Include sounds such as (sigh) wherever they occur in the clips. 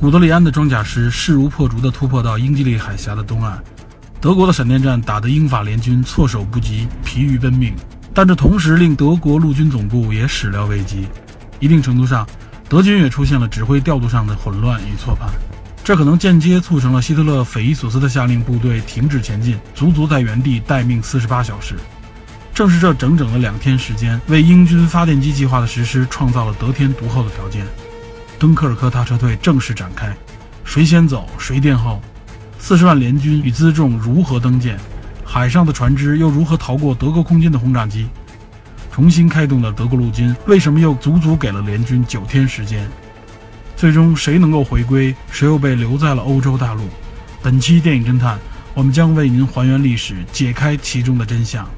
古德里安的装甲师势如破竹地突破到英吉利海峡的东岸，德国的闪电战打得英法联军措手不及，疲于奔命。但这同时令德国陆军总部也始料未及，一定程度上，德军也出现了指挥调度上的混乱与错判，这可能间接促成了希特勒匪夷所思地下令部队停止前进，足足在原地待命四十八小时。正是这整整的两天时间，为英军发电机计划的实施创造了得天独厚的条件。敦刻尔克大撤退正式展开，谁先走谁殿后？四十万联军与辎重如何登舰？海上的船只又如何逃过德国空军的轰炸机？重新开动的德国陆军为什么又足足给了联军九天时间？最终谁能够回归？谁又被留在了欧洲大陆？本期电影侦探，我们将为您还原历史，解开其中的真相。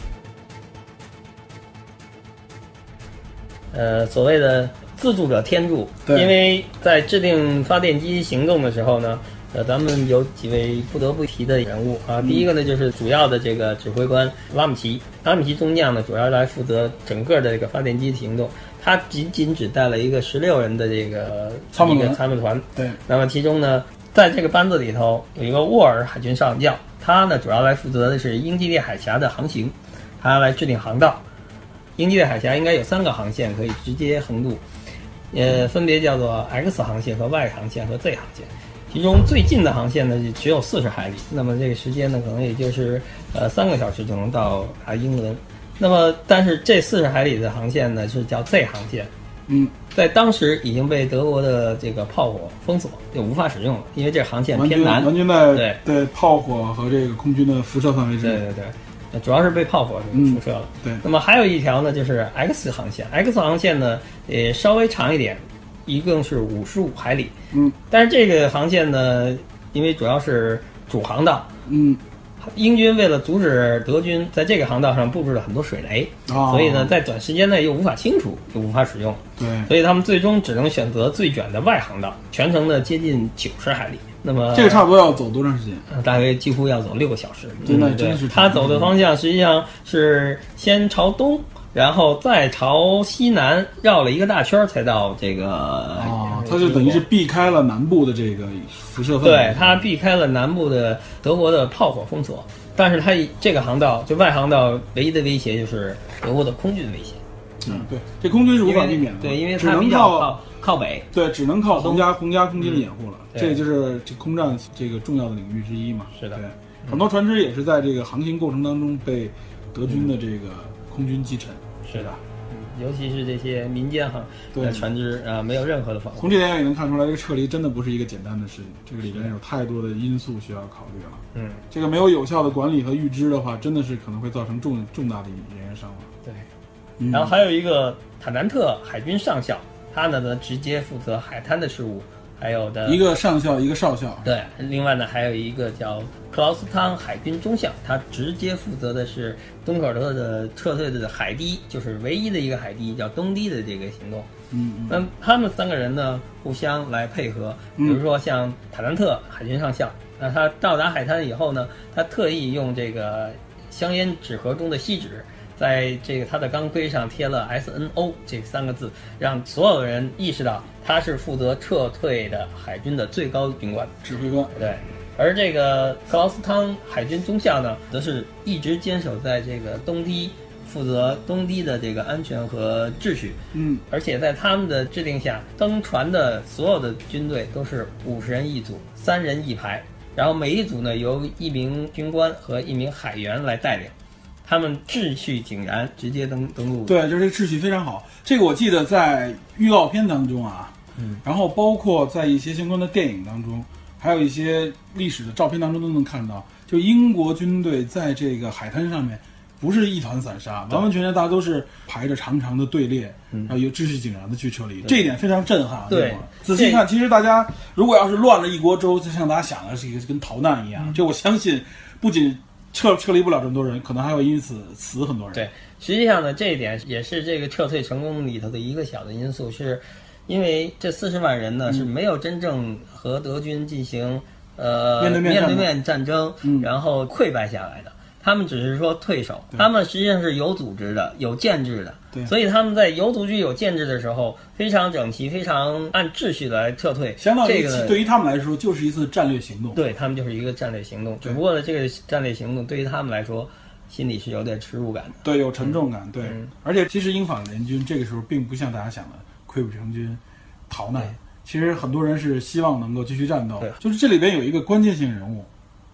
呃，所谓的。自助者天助，因为在制定发电机行动的时候呢，呃，咱们有几位不得不提的人物啊。第一个呢，就是主要的这个指挥官拉姆齐，拉姆齐中将呢，主要来负责整个的这个发电机行动。他仅仅只带了一个十六人的这个参谋参谋团。对。那么其中呢，在这个班子里头有一个沃尔海军上将，他呢主要来负责的是英吉利海峡的航行，他来制定航道。英吉利海峡应该有三个航线可以直接横渡。呃，分别叫做 X 航线和 Y 航线和 Z 航线，其中最近的航线呢只有四十海里，那么这个时间呢可能也就是呃三个小时就能到啊英伦。那么但是这四十海里的航线呢是叫 Z 航线，嗯，在当时已经被德国的这个炮火封锁，就无法使用了，因为这航线偏南，完全在对。对炮火和这个空军的辐射范围之内，对对对。主要是被炮火辐射了。对，那么还有一条呢，就是 X 航线。X 航线呢，呃稍微长一点，一共是五十五海里。嗯，但是这个航线呢，因为主要是主航道。嗯，英军为了阻止德军在这个航道上布置了很多水雷，所以呢，在短时间内又无法清除，又无法使用。对，所以他们最终只能选择最远的外航道，全程呢接近九十海里。那么这个差不多要走多长时间？大约几乎要走六个小时。真的，真是。他走的方向实际上是先朝东，然后再朝西南绕了一个大圈才到这个。哦，他就等于是避开了南部的这个辐射范围。对他避开了南部的德国的炮火封锁，但是他这个航道就外航道唯一的威胁就是德国的空军威胁。嗯，对，这空军是无法避免的。对，因为只能靠靠北。对，只能靠皇家皇家空军的掩护了。这就是这空战这个重要的领域之一嘛。是的，对，很多船只也是在这个航行过程当中被德军的这个空军击沉。是的，尤其是这些民间航船只啊，没有任何的防护。从这点也能看出来，这个撤离真的不是一个简单的事情，这个里边有太多的因素需要考虑了。嗯，这个没有有效的管理和预知的话，真的是可能会造成重重大的人员伤亡。对。然后还有一个塔南特海军上校，他呢呢直接负责海滩的事务，还有的一个上校，一个少校。对，另外呢还有一个叫克劳斯汤海军中校，他直接负责的是敦刻尔克的撤退的海堤，就是唯一的一个海堤叫东堤的这个行动。嗯，那他们三个人呢互相来配合，比如说像塔南特海军上校，那他到达海滩以后呢，他特意用这个香烟纸盒中的锡纸。在这个他的钢盔上贴了 S N O 这三个字，让所有人意识到他是负责撤退的海军的最高军官、指挥官。对，而这个克劳斯汤海军中校呢，则是一直坚守在这个东堤，负责东堤的这个安全和秩序。嗯，而且在他们的制定下，登船的所有的军队都是五十人一组，三人一排，然后每一组呢由一名军官和一名海员来带领。他们秩序井然，直接登登陆。对，就是秩序非常好。这个我记得在预告片当中啊，嗯，然后包括在一些相关的电影当中，还有一些历史的照片当中都能看到，就英国军队在这个海滩上面不是一团散沙，完完全全大家都是排着长长的队列，然后有秩序井然的去撤离，这一点非常震撼。对。仔细看，其实大家如果要是乱了一锅粥，就像大家想的是一个跟逃难一样，就我相信不仅撤撤离不了这么多人，可能还会因此死很多人。对，实际上呢，这一点也是这个撤退成功里头的一个小的因素，是因为这四十万人呢、是没有真正和德军进行呃面对面战斗面战争，嗯然后溃败下来的。他们只是说退守，他们实际上是有组织的、有建制的，对所以他们在有组织、有建制的时候，非常整齐、非常按秩序的来撤退。相当于这个对于他们来说就是一次战略行动。对他们就是一个战略行动，只不过呢，这个战略行动对于他们来说，心里是有点耻辱感的。对，有沉重感，对嗯。而且其实英法联军这个时候并不像大家想的溃不成军、逃难，其实很多人是希望能够继续战斗对。就是这里边有一个关键性人物，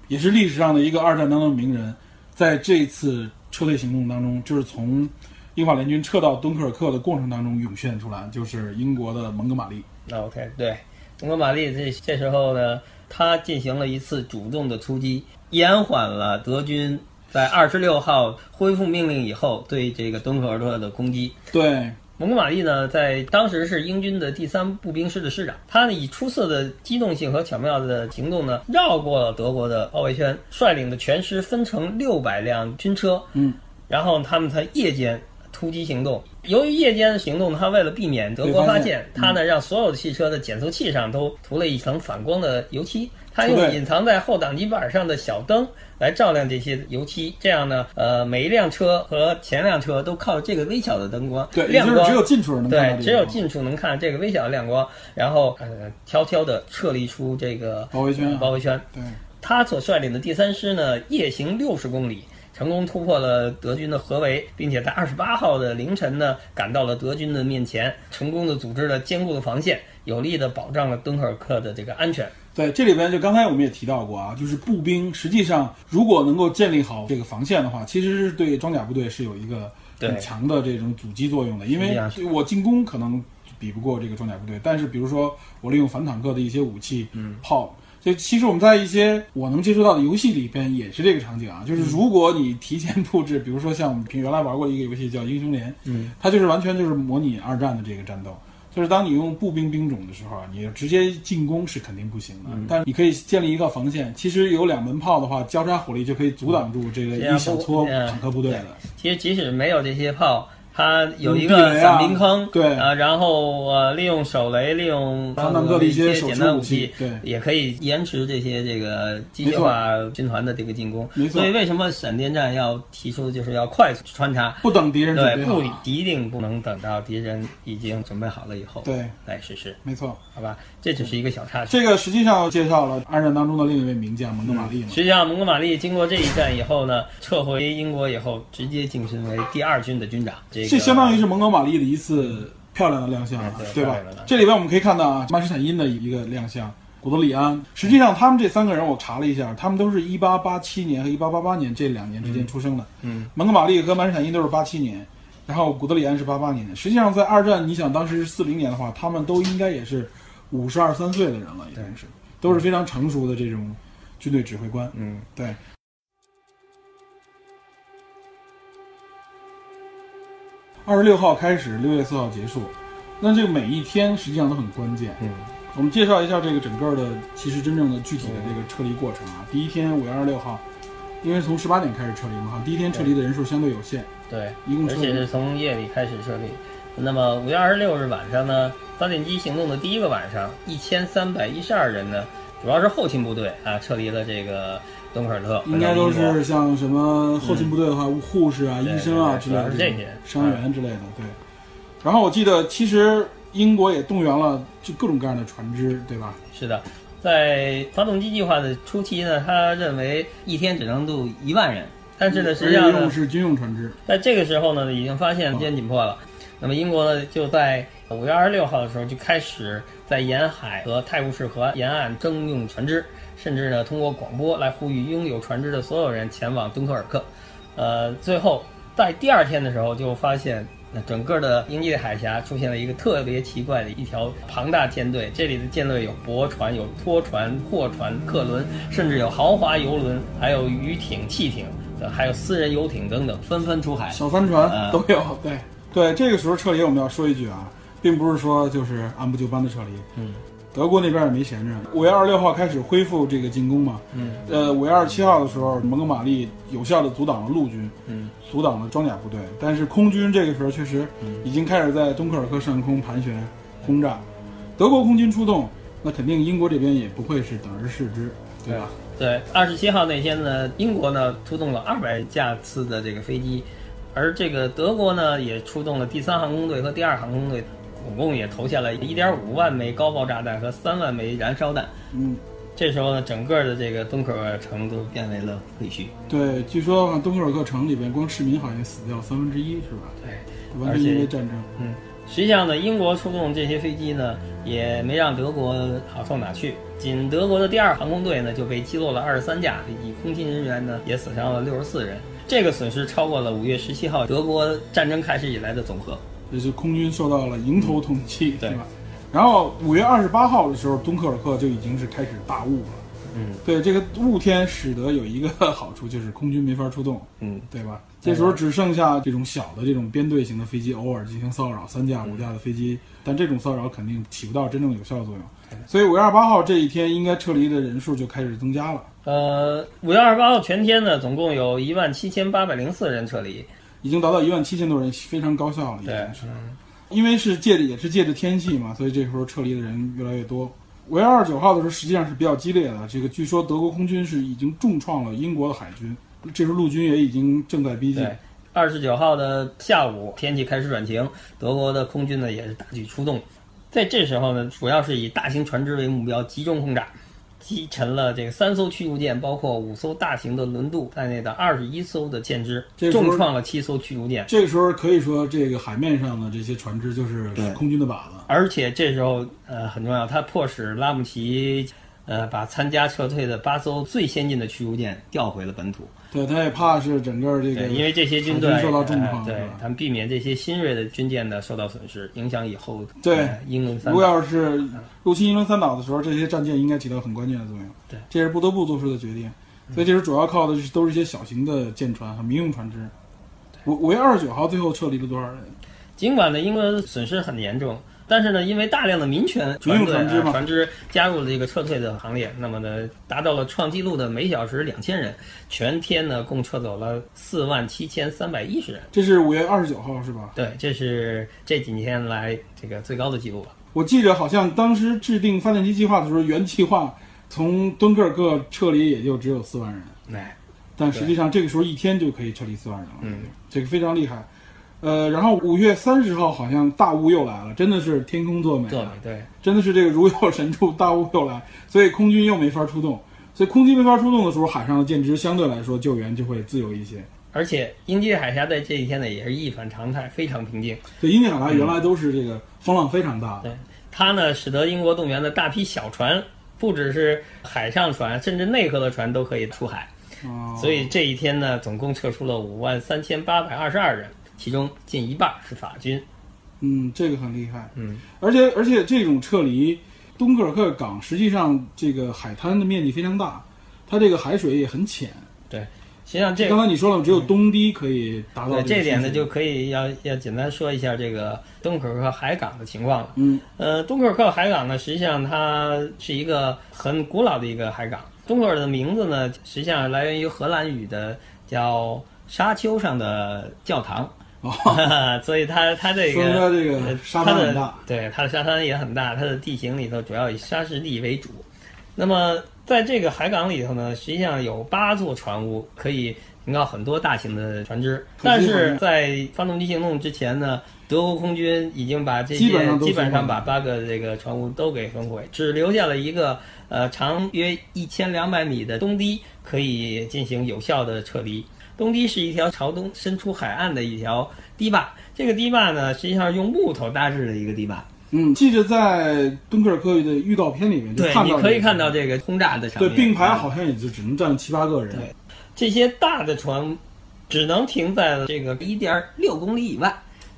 也是历史上的一个二战当中的名人，在这次撤退行动当中，就是从英法联军撤到敦刻尔克的过程当中涌现出来，就是英国的蒙哥马利。那 OK，对，蒙哥马利这这时候呢，他进行了一次主动的出击，延缓了德军在二十六号恢复命令以后对这个敦刻尔克的攻击。对，蒙哥马利呢，在当时是英军的第三步兵师的师长，他呢以出色的机动性和巧妙的行动呢，绕过了德国的包围圈，率领的全师分成六百辆军车，嗯，然后他们在夜间突击行动。由于夜间的行动，他为了避免德国发现，他呢让所有的汽车的减速器上都涂了一层反光的油漆。他用隐藏在后挡泥板上的小灯来照亮这些油漆，这样呢，呃，每一辆车和前辆车都靠这个微小的灯光对，亮光，只有近处能看对，只有近处能看这个微小的亮光，然后呃，悄悄地撤离出这个包围圈啊包围圈。对，他所率领的第三师呢，夜行六十公里，成功突破了德军的合围，并且在二十八号的凌晨呢，赶到了德军的面前，成功的组织了坚固的防线，有力的保障了敦刻尔克的这个安全。对，这里边就刚才我们也提到过啊，就是步兵实际上如果能够建立好这个防线的话，其实是对装甲部队是有一个很强的这种阻击作用的。因为我进攻可能比不过这个装甲部队，但是比如说我利用反坦克的一些武器、嗯炮。就其实我们在一些我能接触到的游戏里边也是这个场景啊，就是如果你提前布置，比如说像我们平原来玩过一个游戏叫《英雄联》，嗯，它就是完全就是模拟二战的这个战斗。就是当你用步兵兵种的时候啊，你直接进攻是肯定不行的，但是你可以建立一个防线。其实有两门炮的话，交叉火力就可以阻挡住这个一小撮坦克部队了。其实即使没有这些炮，它有一个伞兵坑，对啊，然后呃，利用手雷，利用反坦克的一些简单武器对也可以延迟这些这个机械化军团的这个进攻。没错所以为什么闪电战要提出就是要快速穿插？不等敌人对，不一定不能等到敌人已经准备好了以后，对，来实施，没错。好吧？这只是一个小插曲。这个实际上介绍了二战当中的另一位名将蒙哥马利嘛。实际上，蒙哥马利经过这一战以后呢，撤回英国以后，直接晋升为第二军的军长。这个这相当于是蒙哥马利的一次漂亮的亮相了嗯，对对吧？这里边我们可以看到啊，曼施坦因的一个亮相，古德里安。实际上，他们这三个人我查了一下，他们都是一八八七年和一八八八年这两年之间出生的。嗯，蒙哥马利和曼施坦因都是八七年，然后古德里安是八八年。实际上，在二战，你想当时是四零年的话，他们都应该也是五十二三岁的人了，应该是都是非常成熟的这种军队指挥官。嗯，对。二十六号开始，六月四号结束，那这个每一天实际上都很关键。嗯，我们介绍一下这个整个的，其实真正的具体的这个撤离过程啊。第一天五月二十六号，因为从十八点开始撤离嘛，哈，第一天撤离的人数相对有限，对，一共而且是从夜里开始撤离。那么五月二十六日晚上呢，发电机行动的第一个晚上，一千三百一十二人呢，主要是后勤部队啊，撤离了这个敦刻尔特，应该都是像什么后勤部队的话，护士啊、医生啊之类的伤员之类的。对。然后我记得，其实英国也动员了就各种各样的船只，对吧？是的，在发动机计划的初期呢，他认为一天只能渡一万人，但是呢，实际上是军用船只。在这个时候呢，已经发现时间紧迫了。那么英国呢，就在五月二十六号的时候就开始在沿海和泰晤士河沿岸征用船只，甚至呢通过广播来呼吁拥有船只的所有人前往敦刻尔克。呃，最后在第二天的时候就发现。那整个的英吉利海峡出现了一个特别奇怪的一条庞大舰队，这里的舰队有驳船、有拖船、货船、客轮，甚至有豪华游轮，还有渔艇、汽艇，还有私人游艇等等纷纷出海。小帆船嗯都有。对对，这个时候撤离我们要说一句啊，并不是说就是按部就班的撤离。嗯，德国那边也没闲着。五月二十六号开始恢复这个进攻嘛。嗯，呃，五月二十七号的时候，蒙哥马利有效的阻挡了陆军，嗯，阻挡了装甲部队，但是空军这个时候确实已经开始在敦刻尔克上空盘旋轰炸。德国空军出动，那肯定英国这边也不会是等而视之，对吧？对，二十七号那天呢，英国呢出动了二百架次的这个飞机，而这个德国呢也出动了第三航空队和第二航空队，总共也投下了一点五万枚高爆炸弹和三万枚燃烧弹。嗯，这时候呢，整个的这个敦刻尔城都变为了废墟。对，据说敦刻尔克城里边光市民好像死掉三分之一，是吧？对，完全因为战争。嗯，实际上呢，英国出动这些飞机呢，也没让德国好受哪去。仅德国的第二航空队呢，就被击落了二十三架飞机，空勤人员呢也死伤了六十四人。这个损失超过了五月十七号德国战争开始以来的总和。也是空军受到了迎头痛击，对吧？然后五月二十八号的时候，敦刻尔克就已经是开始大雾了。嗯对，这个雾天使得有一个好处，就是空军没法出动，嗯，对吧？这时候只剩下这种小的这种编队型的飞机偶尔进行骚扰，三架五架的飞机，但这种骚扰肯定起不到真正有效作用。所以五月二十八号这一天，应该撤离的人数就开始增加了，呃，五月二十八号全天呢，总共有一万七千八百零四人撤离。已经达到一万七千多人，非常高效了，已经对，是。因为是借着也是借着天气嘛，所以这时候撤离的人越来越多。五月二十九号的时候，实际上是比较激烈的。这个据说德国空军是已经重创了英国的海军，这时候陆军也已经正在逼近。对，二十九号的下午，天气开始转晴，德国的空军呢也是大举出动。在这时候呢，主要是以大型船只为目标，集中轰炸，击沉了这个三艘驱逐舰，包括五艘大型的轮渡在内的二十一艘的舰只，重创了七艘驱逐舰。这个时候可以说，这个海面上的这些船只就是对空军的靶子。而且这时候，呃，很重要，它迫使拉姆齐，呃，把参加撤退的八艘最先进的驱逐舰调回了本土。对，他也怕是整个这个，因为这些军队受到重创，呃对他们避免这些新锐的军舰呢受到损失，影响以后对呃英伦三如果。要是入侵英伦三岛的时候，这些战舰应该起到很关键的作用。对，这是不得不做出的决定。所以这时候主要靠的是都是一些小型的舰船和民用船只。五五月二十九号最后撤离了多少人？尽管呢，英国损失很严重，但是呢，因为大量的民权民用队船只船只加入了这个撤退的行列，那么呢，达到了创纪录的每小时两千人，全天呢共撤走了四万七千三百一十人。这是五月二十九号是吧？对，这是这几天来这个最高的记录了。我记着好像当时制定发电机计划的时候，原计划从敦刻尔克撤离也就只有四万人，哎，但实际上这个时候一天就可以撤离四万人了，嗯，这个非常厉害。呃，然后五月三十号好像大雾又来了，真的是天空作美啊，作美对。真的是这个如有神助，大雾又来，所以空军又没法出动，所以空军没法出动的时候，海上的舰只相对来说救援就会自由一些。而且英吉利海峡在这一天呢也是一反常态，非常平静。对，英吉利海峡原来都是这个风浪非常大的，对它呢，使得英国动员的大批小船，不只是海上船，甚至内河的船都可以出海。哦，所以这一天呢，总共撤出了五万三千八百二十二人，其中近一半是法军。嗯，这个很厉害。嗯，而且而且这种撤离，敦刻尔克港实际上这个海滩的面积非常大，它这个海水也很浅。对实际上这刚才你说了，只有东堤可以达到对这个这点呢，就可以要要简单说一下这个敦刻尔克海港的情况了。嗯呃，敦刻尔克海港呢，实际上它是一个很古老的一个海港。敦刻尔的名字呢，实际上来源于荷兰语的叫沙丘上的教堂，哦，(laughs) 所以它它这个这个呃沙它的滩很大。对它的沙滩也很大，它的地形里头主要以沙石地为主。那么在这个海港里头呢，实际上有八座船坞可以停靠很多大型的船只，但是在发动机行动之前呢，德国空军已经把这些基本上把八个这个船坞都给焚毁，只留下了一个呃长约一千两百米的东堤可以进行有效的撤离。东堤是一条朝东伸出海岸的一条堤坝，这个堤坝呢，实际上用木头搭制的一个堤坝。嗯，记着在敦刻尔克的预告片里面就对，看到、你可以看到这个轰炸的场对。并排好像也就只能站七八个人。对这些大的船只能停在了这个一点六公里以外。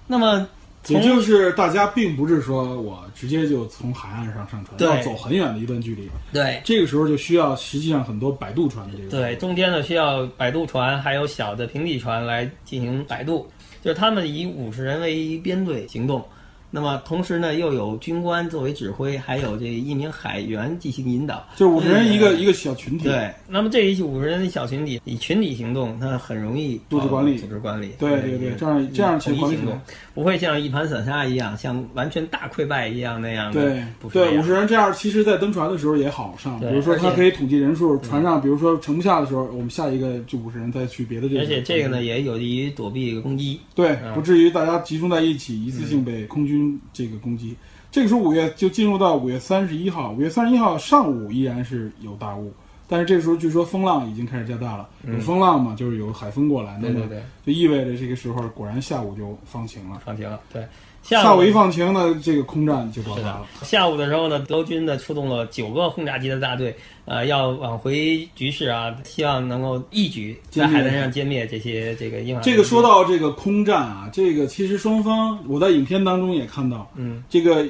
那么也就是大家并不是说我直接就从海岸上上船，要走很远的一段距离。对这个时候就需要实际上很多摆渡船的这个。对，中间呢需要摆渡船，还有小的平底船来进行摆渡，就是他们以五十人为一编队行动。那么同时呢，又有军官作为指挥，还有这一名海员进行引导。就是五十人一个嗯一个小群体。对，那么这一五十人的小群体以群体行动，它很容易组织管理组织管理。对对对这样这样统一行动不会像一盘散沙一样，像完全大溃败一样那样的。对对，五十人这样，其实在登船的时候也好上。比如说，他可以统计人数，船上比如说盛不下的时候，我们下一个就五十人再去别的地方。而且这个呢，也有利于躲避攻击。对，嗯不至于大家集中在一起，一次性被空军这个攻击。这个时候五月就进入到五月三十一号，五月三十一号上午依然是有大雾，但是这个时候据说风浪已经开始加大了，有风浪嘛，就是有海风过来，那么对对对，就意味着这个时候果然下午就放晴了。放晴了。对，下午午一放晴呢，这个空战就爆发了。，下午的时候呢，德军呢出动了九个轰炸机的大队，呃，要挽回局势啊，希望能够一举在海滩上歼灭这些这个英法。这个说，到这个空战啊，这个其实双方我在影片当中也看到，嗯，这个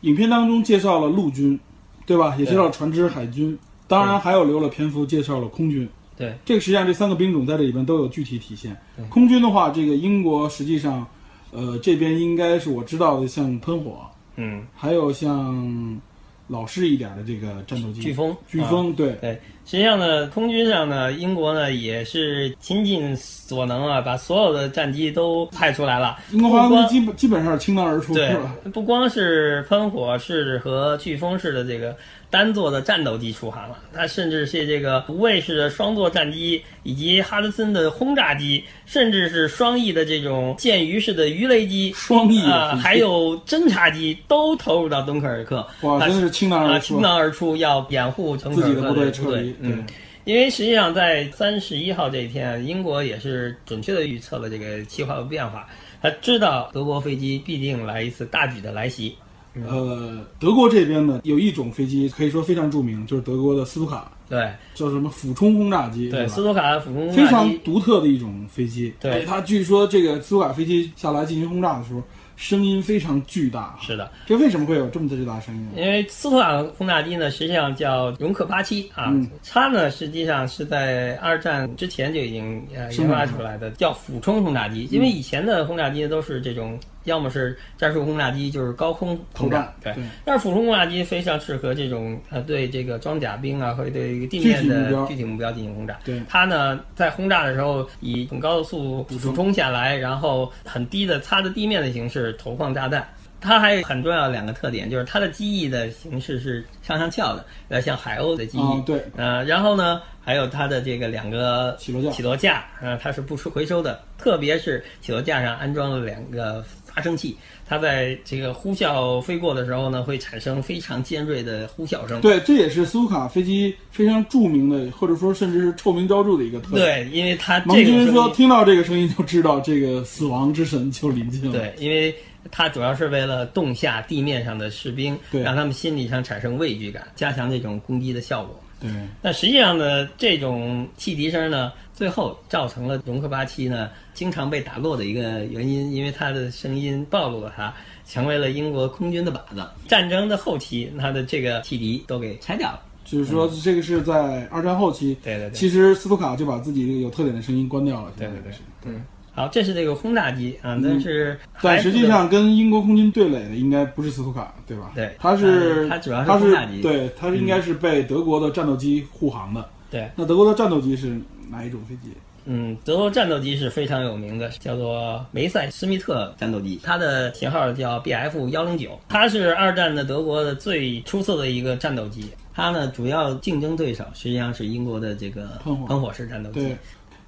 影片当中介绍了陆军，对吧？也介绍了船只海军，当然还有留了篇幅介绍了空军。对，这个实际上这三个兵种在这里边都有具体体现。空军的话，这个英国实际上，呃，这边应该是我知道的，像喷火，嗯，还有像老式一点的这个战斗机，飓风，啊飓风，对，对，实际上呢，空军上呢，英国呢也是倾尽所能啊，把所有的战机都派出来了。英国空基本基本上是倾囊而出，对？，不光是喷火式和飓风式的这个单座的战斗机出航了，它甚至是这个无畏式的双座战机，以及哈德森的轰炸机，甚至是双翼的这种剑鱼式的鱼雷机。双翼啊、还有侦察机都投入到敦刻尔克，哇，它真是倾囊啊，而出倾。囊而出，要掩护敦刻尔克自己的部队部撤离嗯，因为实际上在三十一号这一天，英国也是准确的预测了这个气候变化，他知道德国飞机必定来一次大举的来袭。呃，德国这边呢有一种飞机可以说非常著名，就是德国的斯图卡，对叫什么俯冲轰炸机，对，斯图卡俯冲轰非常，独特的一种飞机。对它据说这个斯图卡飞机下来进行轰炸的时候，声音非常巨大。是的，这为什么会有这么巨大的声音？因为斯图卡轰炸机呢，实际上叫容克八七啊，嗯它呢实际上是在二战之前就已经呃研发出来的，叫俯冲轰炸机。因为以前的轰炸机都是这种，要么是战术轰炸机，就是高空投轰炸，，对。对，但是俯冲轰炸机非常适合这种呃对这个装甲兵啊和对地面的具体目标进行轰炸。对它呢在轰炸的时候以很高的速度俯冲下来，然后很低的擦着地面的形式投放炸弹。它还有很重要的两个特点，就是它的机翼的形式是上上翘的，有点像海鸥的机翼。啊，对，呃，然后呢，还有它的这个两个起落架起落架，呃，它是不收回收的，特别是起落架上安装了两个发生器，它在这个呼啸飞过的时候呢，会产生非常尖锐的呼啸声。对，这也是苏卡飞机非常著名的，或者说甚至是臭名昭著的一个特点。对，因为它盟这个说，听到这个声音就知道这个死亡之神就临近了。对，因为它主要是为了冻下地面上的士兵，对让他们心理上产生畏惧感，加强这种攻击的效果。对但实际上呢，这种汽笛声呢，最后造成了容克八七呢经常被打落的一个原因，因为它的声音暴露了它，成为了英国空军的靶子。战争的后期，它的这个汽笛都给拆掉了。就是说这个是在二战后期，对对对，其实斯图卡就把自己这个有特点的声音关掉了。对对对现在是嗯，好，这是这个轰炸机啊，但是但实际上跟英国空军对垒的应该不是斯图卡，对吧？对它是它它主要是它轰炸机对，它是应该是被德国的战斗机护航的。对，那德国的战斗机是哪一种飞机？嗯，德国战斗机是非常有名的，叫做梅塞施密特战斗机，它的型号叫 BF 幺零九，它是二战的德国的最出色的一个战斗机。它呢，主要竞争对手实际上是英国的这个喷火喷火式战斗机对。，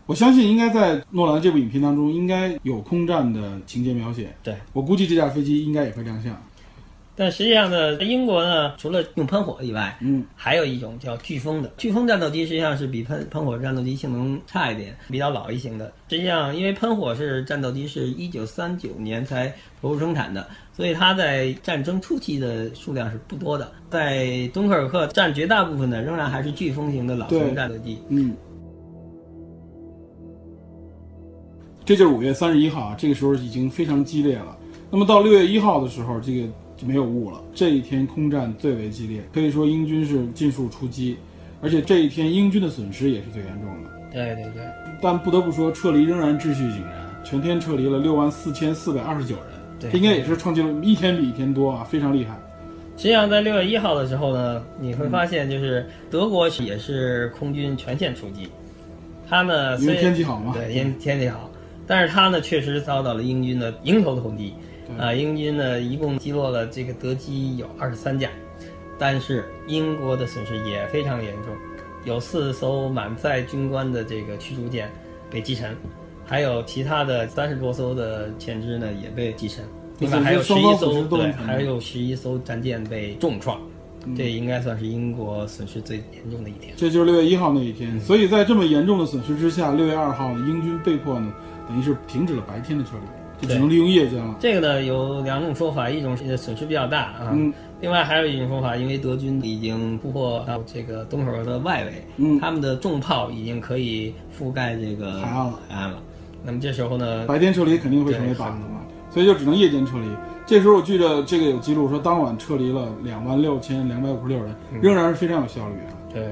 我相信应该在诺兰这部影片当中应该有空战的情节描写。对，我估计这架飞机应该也会亮相。但实际上呢，英国呢，除了用喷火以外，嗯，还有一种叫飓风的。飓风战斗机实际上是比喷喷火战斗机性能差一点，比较老一型的。实际上，因为喷火式战斗机是一九三九年才投入生产的，所以它在战争初期的数量是不多的。在敦刻尔克占绝大部分的仍然还是飓风型的老型战斗机。嗯，这就是五月三十一号啊，这个时候已经非常激烈了。那么到六月一号的时候，这个就没有雾了。这一天空战最为激烈，可以说英军是尽数出击，而且这一天英军的损失也是最严重的。对对对，但不得不说，撤离仍然秩序井然，全天撤离了六万四千四百二十九人，对这应该也是创纪录，一天比一天多啊，非常厉害。实际上在六月一号的时候呢，你会发现就是德国也是空军全线出击，他呢因为天气好嘛对，因为天气好，但是他呢确实遭到了英军的迎头痛击，啊，英军呢一共击落了这个德机有二十三架，但是英国的损失也非常严重，有四艘满载军官的这个驱逐舰被击沉，还有其他的三十多艘的舰只呢也被击沉，另外还有十一艘对，还有十一艘战舰被重创，嗯这应该算是英国损失最严重的一天。这就是六月一号那一嗯天，所以在这么严重的损失之下，六月二号英军被迫呢，等于是停止了白天的撤离，就只能利用夜间了。这个呢有两种说法，一种是损失比较大啊，嗯。另外还有一种说法，因为德军已经突破到这个东口的外围，嗯。他们的重炮已经可以覆盖这个海岸了。海岸了。那么这时候呢，白天撤离肯定会成为靶子嘛，所以就只能夜间撤离。这时候我记得这个有记录说，当晚撤离了两万六千两百五十六人，嗯。仍然是非常有效率的。对。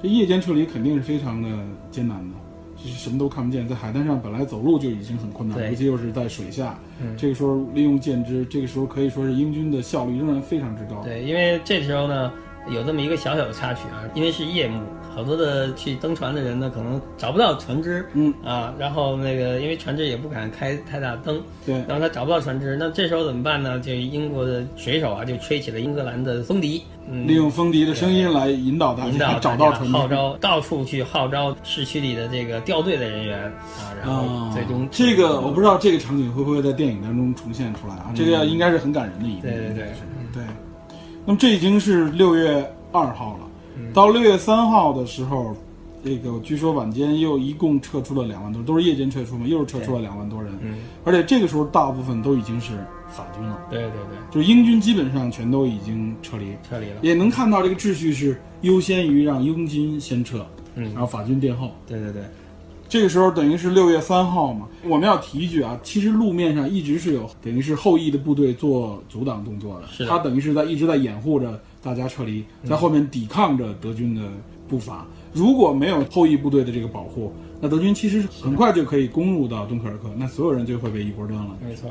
这夜间撤离肯定是非常的艰难的，就是什么都看不见，在海滩上本来走路就已经很困难，对尤其又是在水下，嗯这个时候利用舰只，这个时候可以说是英军的效率仍然非常之高。对，因为这时候呢有这么一个小小的插曲啊，因为是夜幕，好多的去登船的人呢可能找不到船只，嗯啊，然后那个因为船只也不敢开太大灯，对然后他找不到船只，那这时候怎么办呢？就英国的水手啊，就吹起了英格兰的风笛，嗯，利用风笛的声音来引导大家引导找到船只。号召到处去号召市区里的这个掉队的人员啊，然后啊最终、这个我不知道这个场景会不会在电影当中重现出来啊？这个应该是很感人的一幕。对对对是对。那么这已经是六月二号了，嗯。到六月三号的时候，这个据说晚间又一共撤出了两万多，都是夜间撤出嘛，又是撤出了两万多人。嗯，而且这个时候大部分都已经是法军了，对对对，就是英军基本上全都已经撤离，撤离了，也能看到这个秩序是优先于让英军先撤，嗯。然后法军殿后。对对对，这个时候等于是六月三号嘛，我们要提一句啊，其实路面上一直是有等于是后羿的部队做阻挡动作的，他等于是在一直在掩护着大家撤离，在后面抵抗着德军的步伐。如果没有后羿部队的这个保护，那德军其实很快就可以攻入到敦刻尔克，那所有人就会被一锅端了。没错。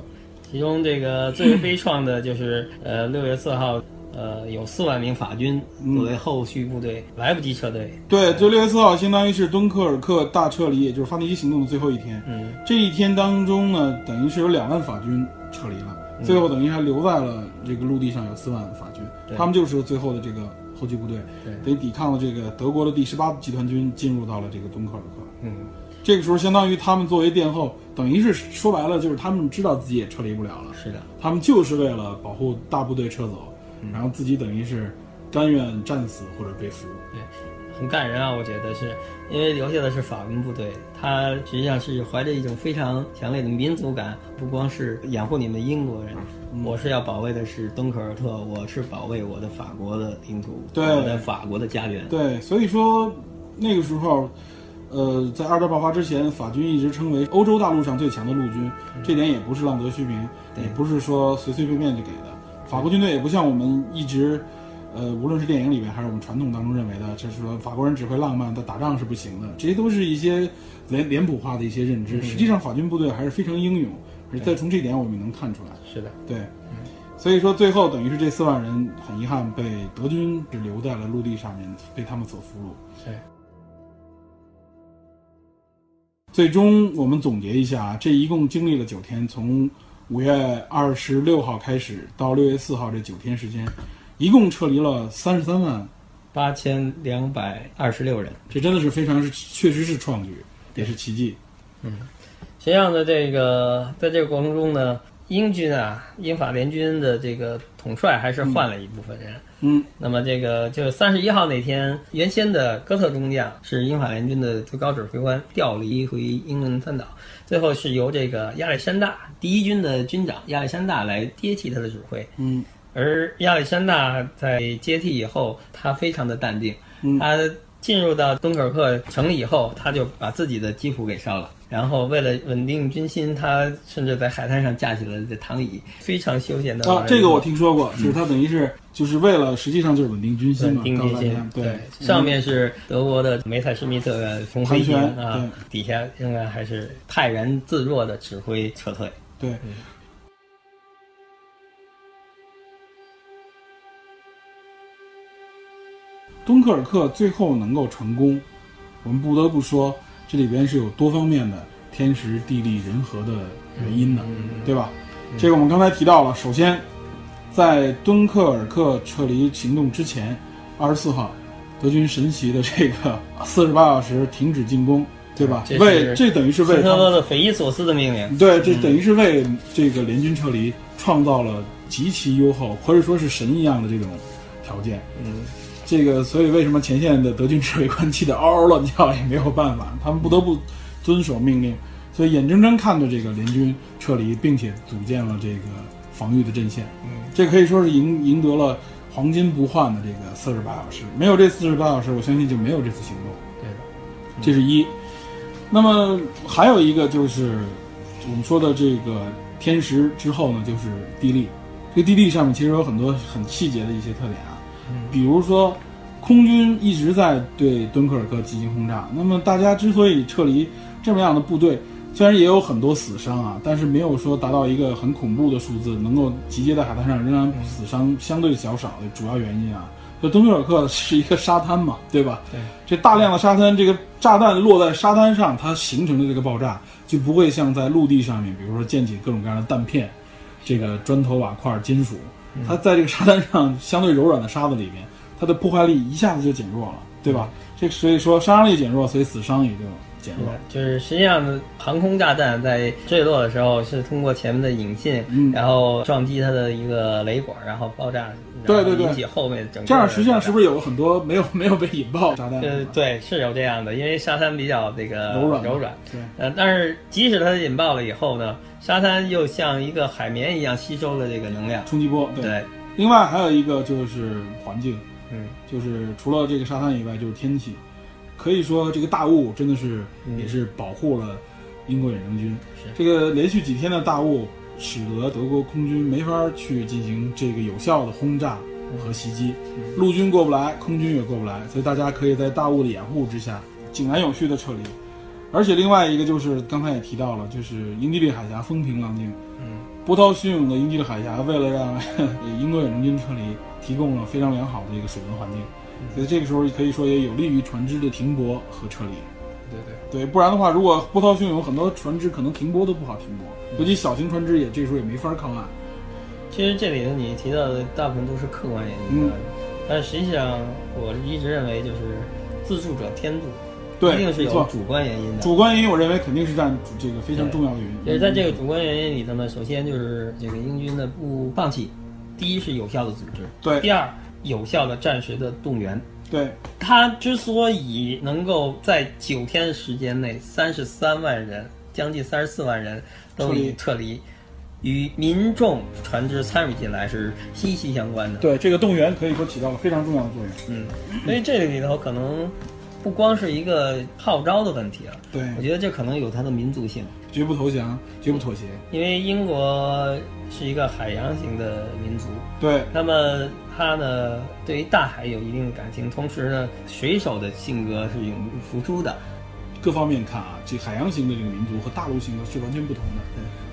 其中这个最为悲怆的就是，呃，六月四号，呃，有四万名法军作为后续部队来不及撤退，对，就六月四号，相当于是敦刻尔克大撤离，也就是发动机行动的最后一天。嗯，这一天当中呢，等于是有两万法军撤离了，最后等于还留在了这个陆地上有四万法军，对。他们就是最后的这个后继部队，对。等于抵抗了这个德国的第十八集团军进入到了这个敦刻尔克。嗯，这个时候，相当于他们作为殿后，等于是说白了，就是他们知道自己也撤离不了了，是的，他们就是为了保护大部队撤走，嗯然后自己等于是甘愿战死或者被俘。对，很感人啊！我觉得是因为留下的是法军部队，他实际上是怀着一种非常强烈的民族感，不光是掩护你们英国人，嗯我是要保卫的是敦刻尔克，我是保卫我的法国的领土，对我的法国的家园。对，所以说那个时候，呃，在二战爆发之前，法军一直称为欧洲大陆上最强的陆军，这点也不是浪得虚名，也不是说随随便便就给的。法国军队也不像我们一直，呃，无论是电影里面还是我们传统当中认为的，就是说法国人只会浪漫，但打仗是不行的，这些都是一些脸脸谱化的一些认知。实际上，法军部队还是非常英勇，而在从这点我们能看出来。是的，对，所以说最后等于是这四万人很遗憾被德军只留在了陆地上面，被他们所俘虏。对，最终我们总结一下，这一共经历了九天，从五月二十六号开始到六月四号这九天时间，一共撤离了三十三万，八千两百二十六人。这真的是非常是确实是创举，也是奇迹。实际上呢，这个在这个过程中呢，英军啊，英法联军的这个统帅还是换了一部分人。嗯，那么这个就是三十一号那天，原先的哥特中将是英法联军的最高指挥官调离回英伦三岛，最后是由这个亚历山大第一军的军长亚历山大来接替他的指挥。嗯。而亚历山大在接替以后，他非常的淡定，嗯。他进入到敦刻尔克城以后，他就把自己的基辅给烧了。然后为了稳定军心，他甚至在海滩上架起了这躺椅，非常休闲的。啊，这个我听说过，就是他等于是就是为了，实际上就是稳定军心嘛，稳定军心。对，上面是德国的梅采施密特红飞行啊，底下应该还是泰然自若的指挥撤退。对。敦刻尔克最后能够成功，我们不得不说，这里边是有多方面的天时地利人和的原因的，对吧？这个我们刚才提到了。首先，在敦刻尔克撤离行动之前，二十四号，德军神奇的这个 (laughs) 四十八小时停止进攻，对吧？为这等于是为匪夷所思的命令。对，这等于是为这个联军撤离创造了极其优厚，或者说是神一样的这种条件。嗯。这个，所以为什么前线的德军指挥官气得嗷嗷乱叫也没有办法，他们不得不遵守命令，所以眼睁睁看着这个联军撤离，并且组建了这个防御的阵线。嗯，这可以说是赢赢得了黄金不换的这个四十八小时。没有这四十八小时，我相信就没有这次行动。对的，这是一。那么还有一个就是我们说的这个天时之后呢，就是地利。这个地利上面其实有很多很细节的一些特点。比如说，空军一直在对敦刻尔克进行轰炸。那么大家之所以撤离这么样的部队，虽然也有很多死伤啊，但是没有说达到一个很恐怖的数字，能够集结在海滩上，仍然死伤相对较少的主要原因啊。就敦刻尔克是一个沙滩嘛，对吧？对。这大量的沙滩，这个炸弹落在沙滩上，它形成的这个爆炸就不会像在陆地上面，比如说溅起各种各样的弹片，这个砖头瓦块金属。它在这个沙滩上相对柔软的沙子里面，它的破坏力一下子就减弱了，对吧？这所以说杀伤力减弱，所以死伤也就减弱。就是实际上，航空炸弹在坠落的时候是通过前面的引信，然后撞击它的一个雷管，然后爆炸，对对对，引起后面整个。这样实际上是不是有很多没有没有被引爆炸弹？呃，对，是有这样的，因为沙滩比较这个柔软柔软。对，呃，但是即使它引爆了以后呢，沙滩又像一个海绵一样吸收了这个能量冲击波。对。另外还有一个就是环境，嗯，就是除了这个沙滩以外，就是天气。可以说这个大雾真的是也是保护了英国远征军。这个连续几天的大雾，使得德国空军没法去进行这个有效的轰炸和袭击，陆军过不来，空军也过不来，所以大家可以在大雾的掩护之下，井然有序的撤离。而且另外一个就是刚才也提到了，就是英吉利海峡风平浪静。波涛汹涌的英吉利海峡，为了让 (laughs) 英国远征军撤离，提供了非常良好的一个水文环境，所以这个时候可以说也有利于船只的停泊和撤离。对对对，不然的话，如果波涛汹涌，很多船只可能停泊都不好停泊，尤其小型船只也这时候也没法靠岸。其实这里头你提到的大部分都是客观原因，但实际上我一直认为就是自助者天助。对，一定是有主观原因的。主观原因，我认为肯定是占这个非常重要的原因。就是在这个主观原因里头呢，首先就是这个英军的不放弃，第一是有效的组织，对；第二有效的战时的动员，对。他之所以能够在九天时间内，三十三万人，将近三十四万人都已撤离，与民众船只参与进来是息息相关的。对，这个动员可以说起到了非常重要的作用。嗯，所以这个里头可能。不光是一个号召的问题了，对我觉得这可能有它的民族性，绝不投降，绝不妥协。因为英国是一个海洋型的民族，对，那么他呢对于大海有一定的感情，同时呢水手的性格是永不服输的。各方面看啊，这海洋型的这个民族和大陆型的是完全不同的。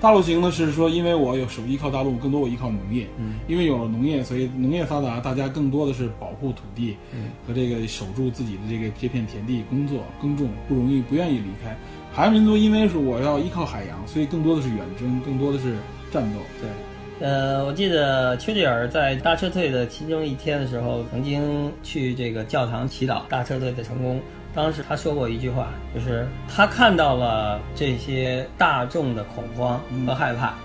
大陆型呢是说，因为我有手依靠大陆，更多我依靠农业。嗯，因为有了农业，所以农业发达，大家更多的是保护土地，嗯，和这个守住自己的这个这片田地，工作耕种不容易，不愿意离开。海洋民族因为是我要依靠海洋，所以更多的是远征，更多的是战斗。对，呃，我记得丘吉尔在大撤退的其中一天的时候，曾经去这个教堂祈祷大撤退的成功。当时他说过一句话，就是他看到了这些大众的恐慌和害怕，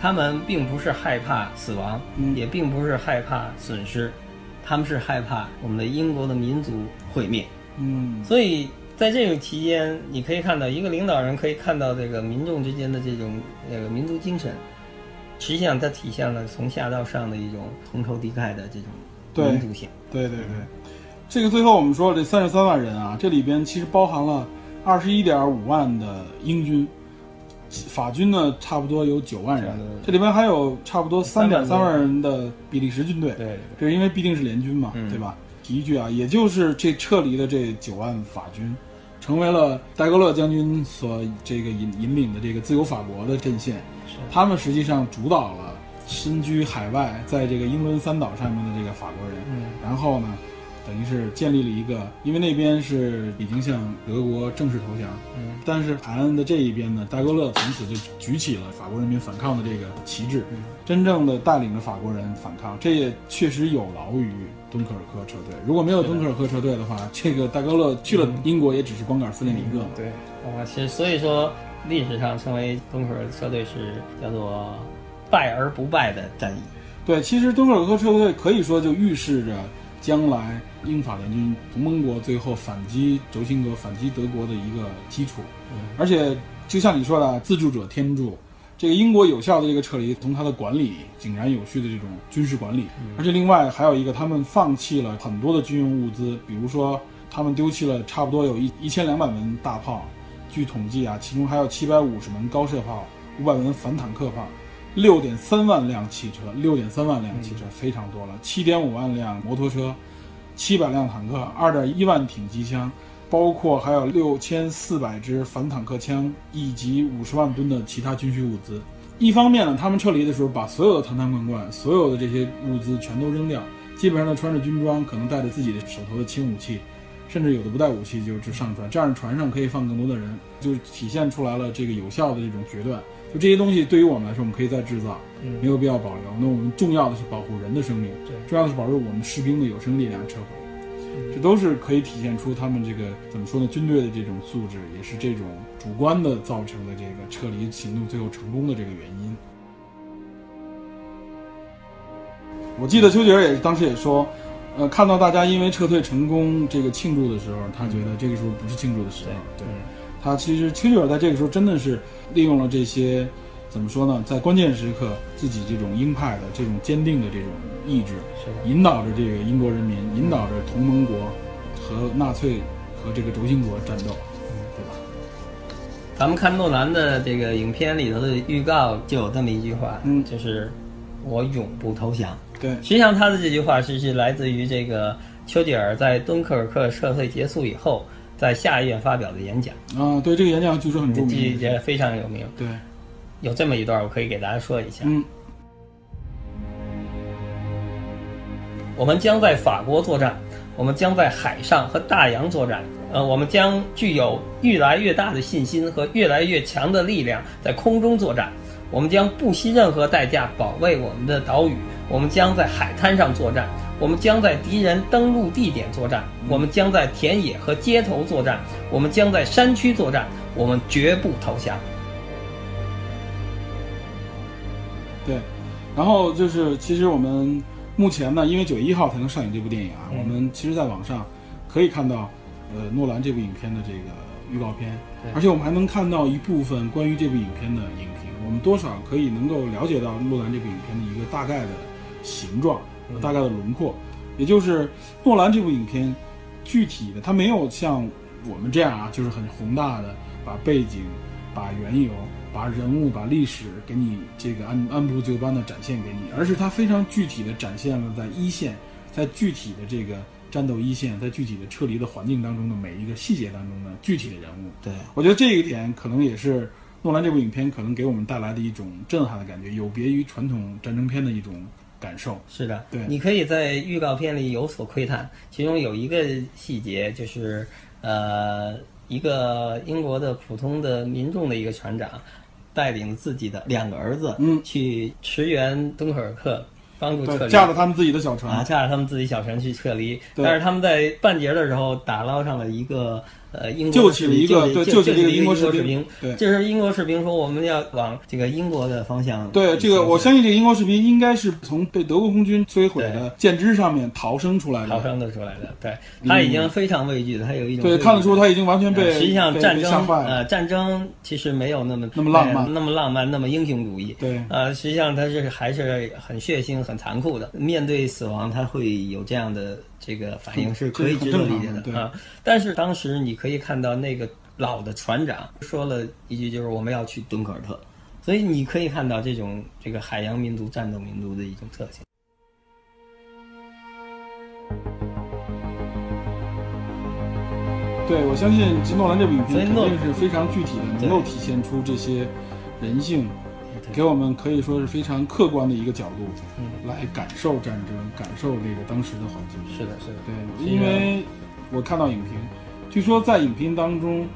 他们并不是害怕死亡，也并不是害怕损失，他们是害怕我们的英国的民族毁灭。嗯，所以在这个期间，你可以看到一个领导人可以看到这个民众之间的这种那个民族精神，实际上它体现了从下到上的一种同仇敌忾的这种民族性。对对对。这个最后我们说这三十三万人啊，这里边其实包含了二十一点五万的英军，法军呢差不多有九万人，这里边还有差不多三点三万人的比利时军队。对，这是因为毕竟是联军嘛，对吧？提一句啊，也就是这撤离的这九万法军，成为了戴高乐将军所这个引引领的这个自由法国的阵线。他们实际上主导了身居海外，在这个英伦三岛上面的这个法国人。嗯，然后呢？等于是建立了一个，因为那边是已经向德国正式投降，嗯，但是海岸的这一边呢，戴高乐从此就举起了法国人民反抗的这个旗帜，真正的带领着法国人反抗，这也确实有劳于敦刻尔克车队。如果没有敦刻尔克车队的话，这个戴高乐去了英国也只是光杆司令一个。对，啊，其实所以说历史上称为敦刻尔克车队是叫做败而不败的战役。对，其实敦刻尔克车队可以说就预示着将来。英法联军同盟国最后反击轴心国、反击德国的一个基础，而且就像你说的，自助者天助。这个英国有效的这个撤离，从它的管理井然有序的这种军事管理，而且另外还有一个，他们放弃了很多的军用物资，比如说他们丢弃了差不多有一一千两百门大炮，据统计啊，其中还有七百五十门高射炮、五百门反坦克炮、六点三万辆汽车、六点三万辆汽车非常多了，七点五万辆摩托车。七百辆坦克，二点一万挺机枪，包括还有六千四百支反坦克枪，以及五十万吨的其他军需物资。一方面呢，他们撤离的时候把所有的坛坛罐罐、所有的这些物资全都扔掉，基本上呢穿着军装，可能带着自己的手头的轻武器，甚至有的不带武器就就上船，这样船上可以放更多的人，就体现出来了这个有效的这种决断。就这些东西对于我们来说，我们可以再制造，没有必要保留。那我们重要的是保护人的生命，对重要的是保住我们士兵的有生力量撤回，这都是可以体现出他们这个怎么说呢？军队的这种素质，也是这种主观的造成的这个撤离行动最后成功的这个原因。我记得丘吉尔也当时也说，呃，看到大家因为撤退成功这个庆祝的时候，他觉得这个时候不是庆祝的时候，对。他其实丘吉尔在这个时候真的是利用了这些，怎么说呢？在关键时刻，自己这种鹰派的、这种坚定的这种意志，引导着这个英国人民，引导着同盟国和纳粹和这个轴心国战斗，对吧？咱们看诺兰的这个影片里头的预告，就有这么一句话，嗯，就是“我永不投降”。对，实际上他的这句话是是来自于这个丘吉尔在敦刻尔克撤退结束以后。在下议院发表的演讲啊，对这个演讲据说很著名，也非常有名。对，有这么一段，我可以给大家说一下。嗯，我们将在法国作战，我们将在海上和大洋作战。呃，我们将具有越来越大的信心和越来越强的力量在空中作战。我们将不惜任何代价保卫我们的岛屿。我们将在海滩上作战。我们将在敌人登陆地点作战，我们将在田野和街头作战，我们将在山区作战，我们绝不投降。对，然后就是，其实我们目前呢，因为九月一号才能上映这部电影啊，我们其实在网上可以看到，呃，诺兰这部影片的这个预告片，而且我们还能看到一部分关于这部影片的影评，我们多少可以能够了解到诺兰这部影片的一个大概的形状。大概的轮廓，也就是诺兰这部影片，具体的他没有像我们这样啊，就是很宏大的把背景、把缘由、把人物、把历史给你这个按按部就班的展现给你，而是他非常具体的展现了在一线，在具体的这个战斗一线，在具体的撤离的环境当中的每一个细节当中的具体的人物。对我觉得这一点可能也是诺兰这部影片可能给我们带来的一种震撼的感觉，有别于传统战争片的一种。感受。是的，对，你可以在预告片里有所窥探，其中有一个细节就是，呃，一个英国的普通的民众的一个船长，带领自己的两个儿子，嗯，去驰援敦刻尔克。帮助撤离，驾着他们自己的小船。啊，驾着他们自己小船去撤离。但是他们在半截的时候打捞上了一个呃英国救起了一个对救起了一个英国士兵。对，这是英国士兵说我们要往这个英国的方向。对，这个我相信这个英国士兵应该是从被德国空军摧毁的舰只上面逃生出来的。逃生的出来的，对，他已经非常畏惧了，他有一种对看得出他已经完全被实际上战争呃战争其实没有那么那么浪漫那么浪漫那么英雄主义。对，呃，实际上他是还是很血腥很残酷的。面对死亡，他会有这样的这这个反应是可以这值得理解的啊。但是当时你可以看到那个老的船长说了一句，就是我们要去敦刻尔特，所以你可以看到这种这个海洋民族、战斗民族的一种特性。对，我相信诺兰这部影片肯定是非常具体的，能够体现出这些人性，给我们可以说是非常客观的一个角度，嗯来感受战争，感受这个当时的环境。是的，是的，对，因为我看到影评，据说在影评当中，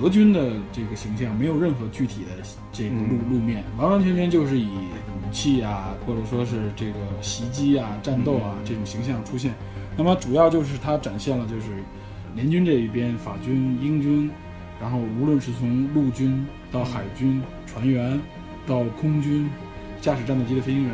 俄军的这个形象没有任何具体的这个路、路面，完完全全就是以武器啊，或者说是这个袭击啊、战斗啊、这种形象出现。那么主要就是它展现了就是联军这一边，法军、英军，然后无论是从陆军到海军、船员，到空军驾驶战斗机的飞行员，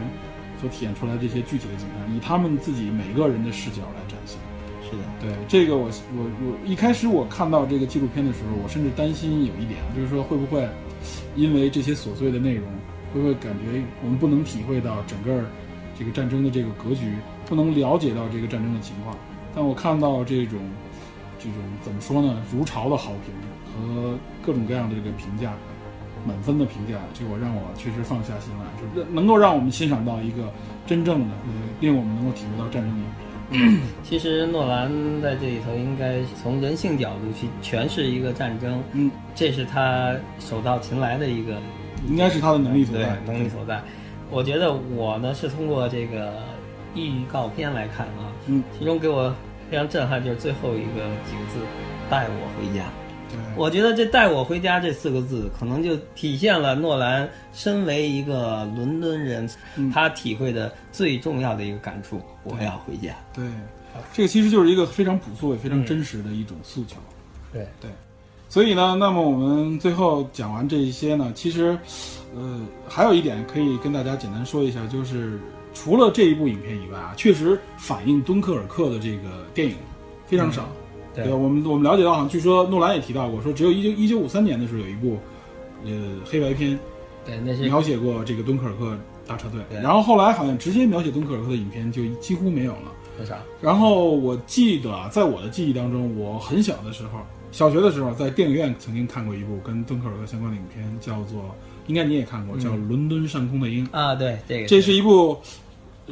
所体现出来这些具体的景象，以他们自己每个人的视角来展现。是的，对这个我，我我一开始我看到这个纪录片的时候，我甚至担心有一点，就是说会不会因为这些琐碎的内容，会不会感觉我们不能体会到整个这个战争的这个格局，不能了解到这个战争的情况。但我看到这种这种怎么说呢，如潮的好评和各种各样的这个评价，满分的评价，结果让我确实放下心来，就是 (laughs) 能够让我们欣赏到一个真正的令我们能够体会到战争的影片。(laughs) 其实诺兰在这里头应该从人性角度去诠释一个战争，嗯，这是他手到擒来的一个应该是他的能力所在。能力所在。我觉得我呢是通过这个预告片来看啊，嗯，其中给我非常震撼就是最后一个几个字“带我回家”。对，我觉得这“带我回家”这四个字，可能就体现了诺兰身为一个伦敦人，嗯他体会的最重要的一个感触：我要回家。对，这个其实就是一个非常朴素也非常真实的一种诉求。对对，所以呢，那么我们最后讲完这一些呢，其实，呃，还有一点可以跟大家简单说一下，就是除了这一部影片以外啊，确实反映敦刻尔克的这个电影非常少。对我们我们了解到，好像据说诺兰也提到过，说只有一九一九五三年的时候有一部，呃，黑白片对，那些描写过这个敦刻尔克大撤退，对然后后来好像直接描写敦刻尔克的影片就几乎没有了。为啥。然后我记得啊，在我的记忆当中，我很小的时候，小学的时候，在电影院曾经看过一部跟敦刻尔克相关的影片，叫做，应该你也看过，叫《伦敦上空的鹰》。啊，对这个这是一部，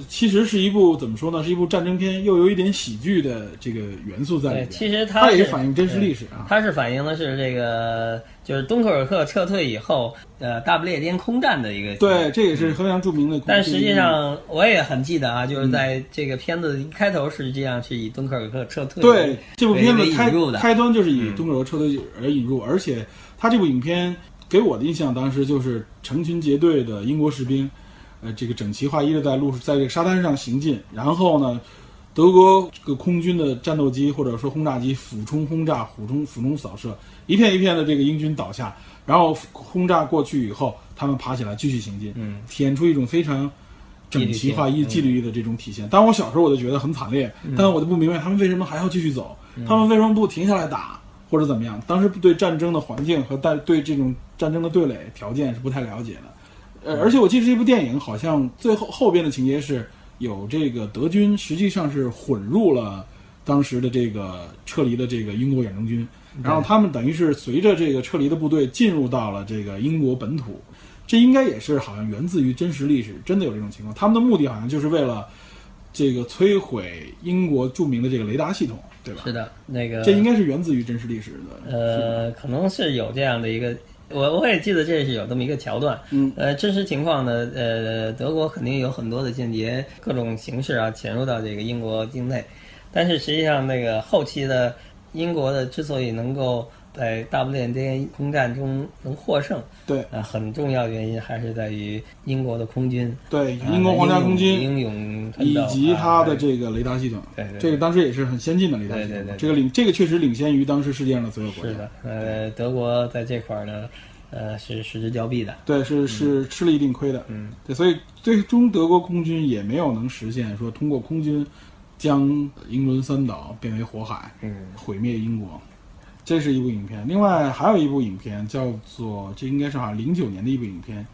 其实是一部怎么说呢？是一部战争片，又有一点喜剧的这个元素在里对，面。其实它也反映真实历史啊。它是反映的是这个，就是敦刻尔克撤退以后，呃，大不列颠空战的一个。对，这也是非常著名的。嗯但实际，上我也很记得啊，就是在这个片子一开头，实际上是以敦刻尔克撤退对这部片子开。开端就是以敦刻尔克撤退而引入，而且它这部影片给我的印象当时就是成群结队的英国士兵，呃，这个整齐划一的在路在这个沙滩上行进，然后呢，德国这个空军的战斗机或者说轰炸机俯冲轰炸、俯冲俯冲扫射，一片一片的这个英军倒下，然后轰炸过去以后，他们爬起来继续行进，嗯，体现出一种非常整齐划一、纪律的这种体现。当然，我小时候我就觉得很惨烈，但是我就不明白他们为什么还要继续走，他们为什么不停下来打或者怎么样？当时对战争的环境和带对这种战争的对垒条件是不太了解的。呃，而且我记得这部电影好像最后后边的情节是有这个德军实际上是混入了当时的这个撤离的这个英国远征军，然后他们等于是随着这个撤离的部队进入到了这个英国本土，这应该也是好像源自于真实历史，真的有这种情况。他们的目的好像就是为了这个摧毁英国著名的这个雷达系统，对吧？是的，那个这应该是源自于真实历史的。呃，可能是有这样的一个，我我也记得这是有这么一个桥段。嗯，呃，真实情况呢，呃，德国肯定有很多的间谍，各种形式啊潜入到这个英国境内，但是实际上那个后期的英国的之所以能够在大不列颠空战中能获胜，对呃，很重要原因还是在于英国的空军，对，啊英国皇家空军英勇以及它的啊这个雷达系统，对这个当时也是很先进的雷达系统。对对这个领这个确实领先于当时世界上的所有国家。是的，呃，德国在这块儿呢，呃，是失之交臂的。对，是是吃了一定亏的。嗯，对，所以最终德国空军也没有能实现说通过空军将英伦三岛变为火海，嗯毁灭英国。这是一部影片，另外还有一部影片叫做，这应该是好像零九年的一部影片，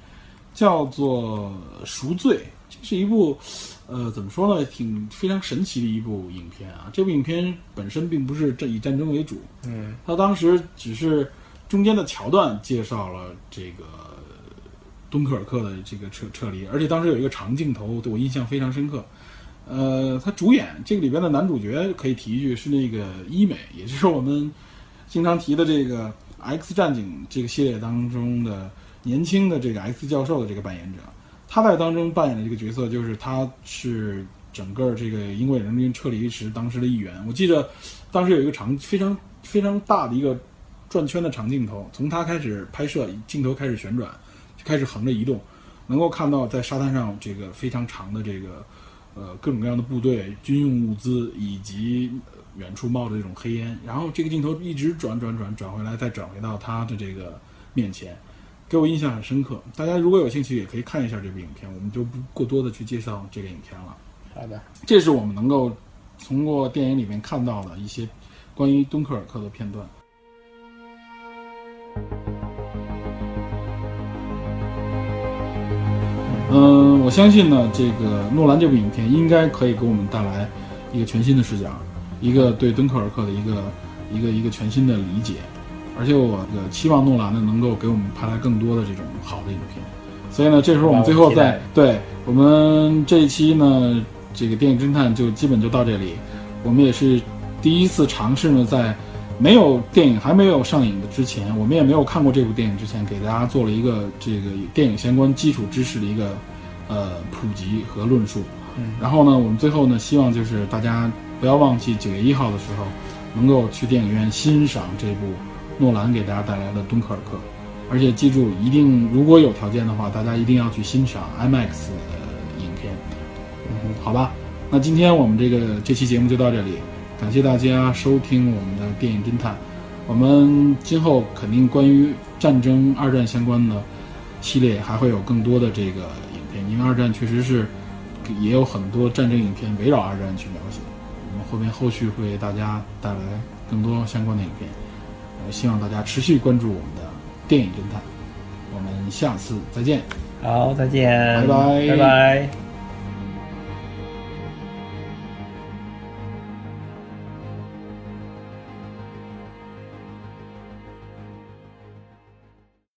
叫做《赎罪》，这是一部，呃，怎么说呢，挺非常神奇的一部影片啊。这部影片本身并不是战以战争为主，嗯，它当时只是中间的桥段介绍了这个敦刻尔克的这个撤撤离，而且当时有一个长镜头对我印象非常深刻。呃，他主演这个里边的男主角可以提一句是那个伊美，也就是我们经常提的这个《X 战警》这个系列当中的年轻的这个 X 教授的这个扮演者。他在当中扮演的这个角色就是他是整个这个英国人民撤离时当时的一员。我记得当时有一个长非常非常大的一个转圈的长镜头，从他开始拍摄，镜头开始旋转，就开始横着移动，能够看到在沙滩上这个非常长的这个。呃，各种各样的部队、军用物资以及远处冒着这种黑烟，然后这个镜头一直转转转转回来，再转回到他的这个面前，给我印象很深刻。大家如果有兴趣，也可以看一下这部影片，我们就不过多的去介绍这个影片了。好的，这是我们能够通过电影里面看到的一些关于敦刻尔克的片段。嗯，我相信呢，这个诺兰这部影片应该可以给我们带来一个全新的视角，一个对敦刻尔克的一个一个一个全新的理解，而且我这个期望诺兰呢能够给我们拍来更多的这种好的影片。所以呢，这时候我们最后再对我们这一期呢，这个电影侦探就基本就到这里。我们也是第一次尝试呢，在没有电影还没有上映的之前，我们也没有看过这部电影之前，给大家做了一个这个电影相关基础知识的一个呃普及和论述。嗯，然后呢，我们最后呢，希望就是大家不要忘记九月一号的时候，能够去电影院欣赏这部诺兰给大家带来的《敦刻尔克》，而且记住，一定如果有条件的话，大家一定要去欣赏 IMAX 的影片。嗯，好吧，那今天我们这个这期节目就到这里。感谢大家收听我们的电影侦探，我们今后肯定关于战争、二战相关的系列还会有更多的这个影片，因为二战确实是也有很多战争影片围绕二战去描写。后面后续会为大家带来更多相关的影片，呃，希望大家持续关注我们的电影侦探。我们下次再见。好，再见，拜拜拜拜。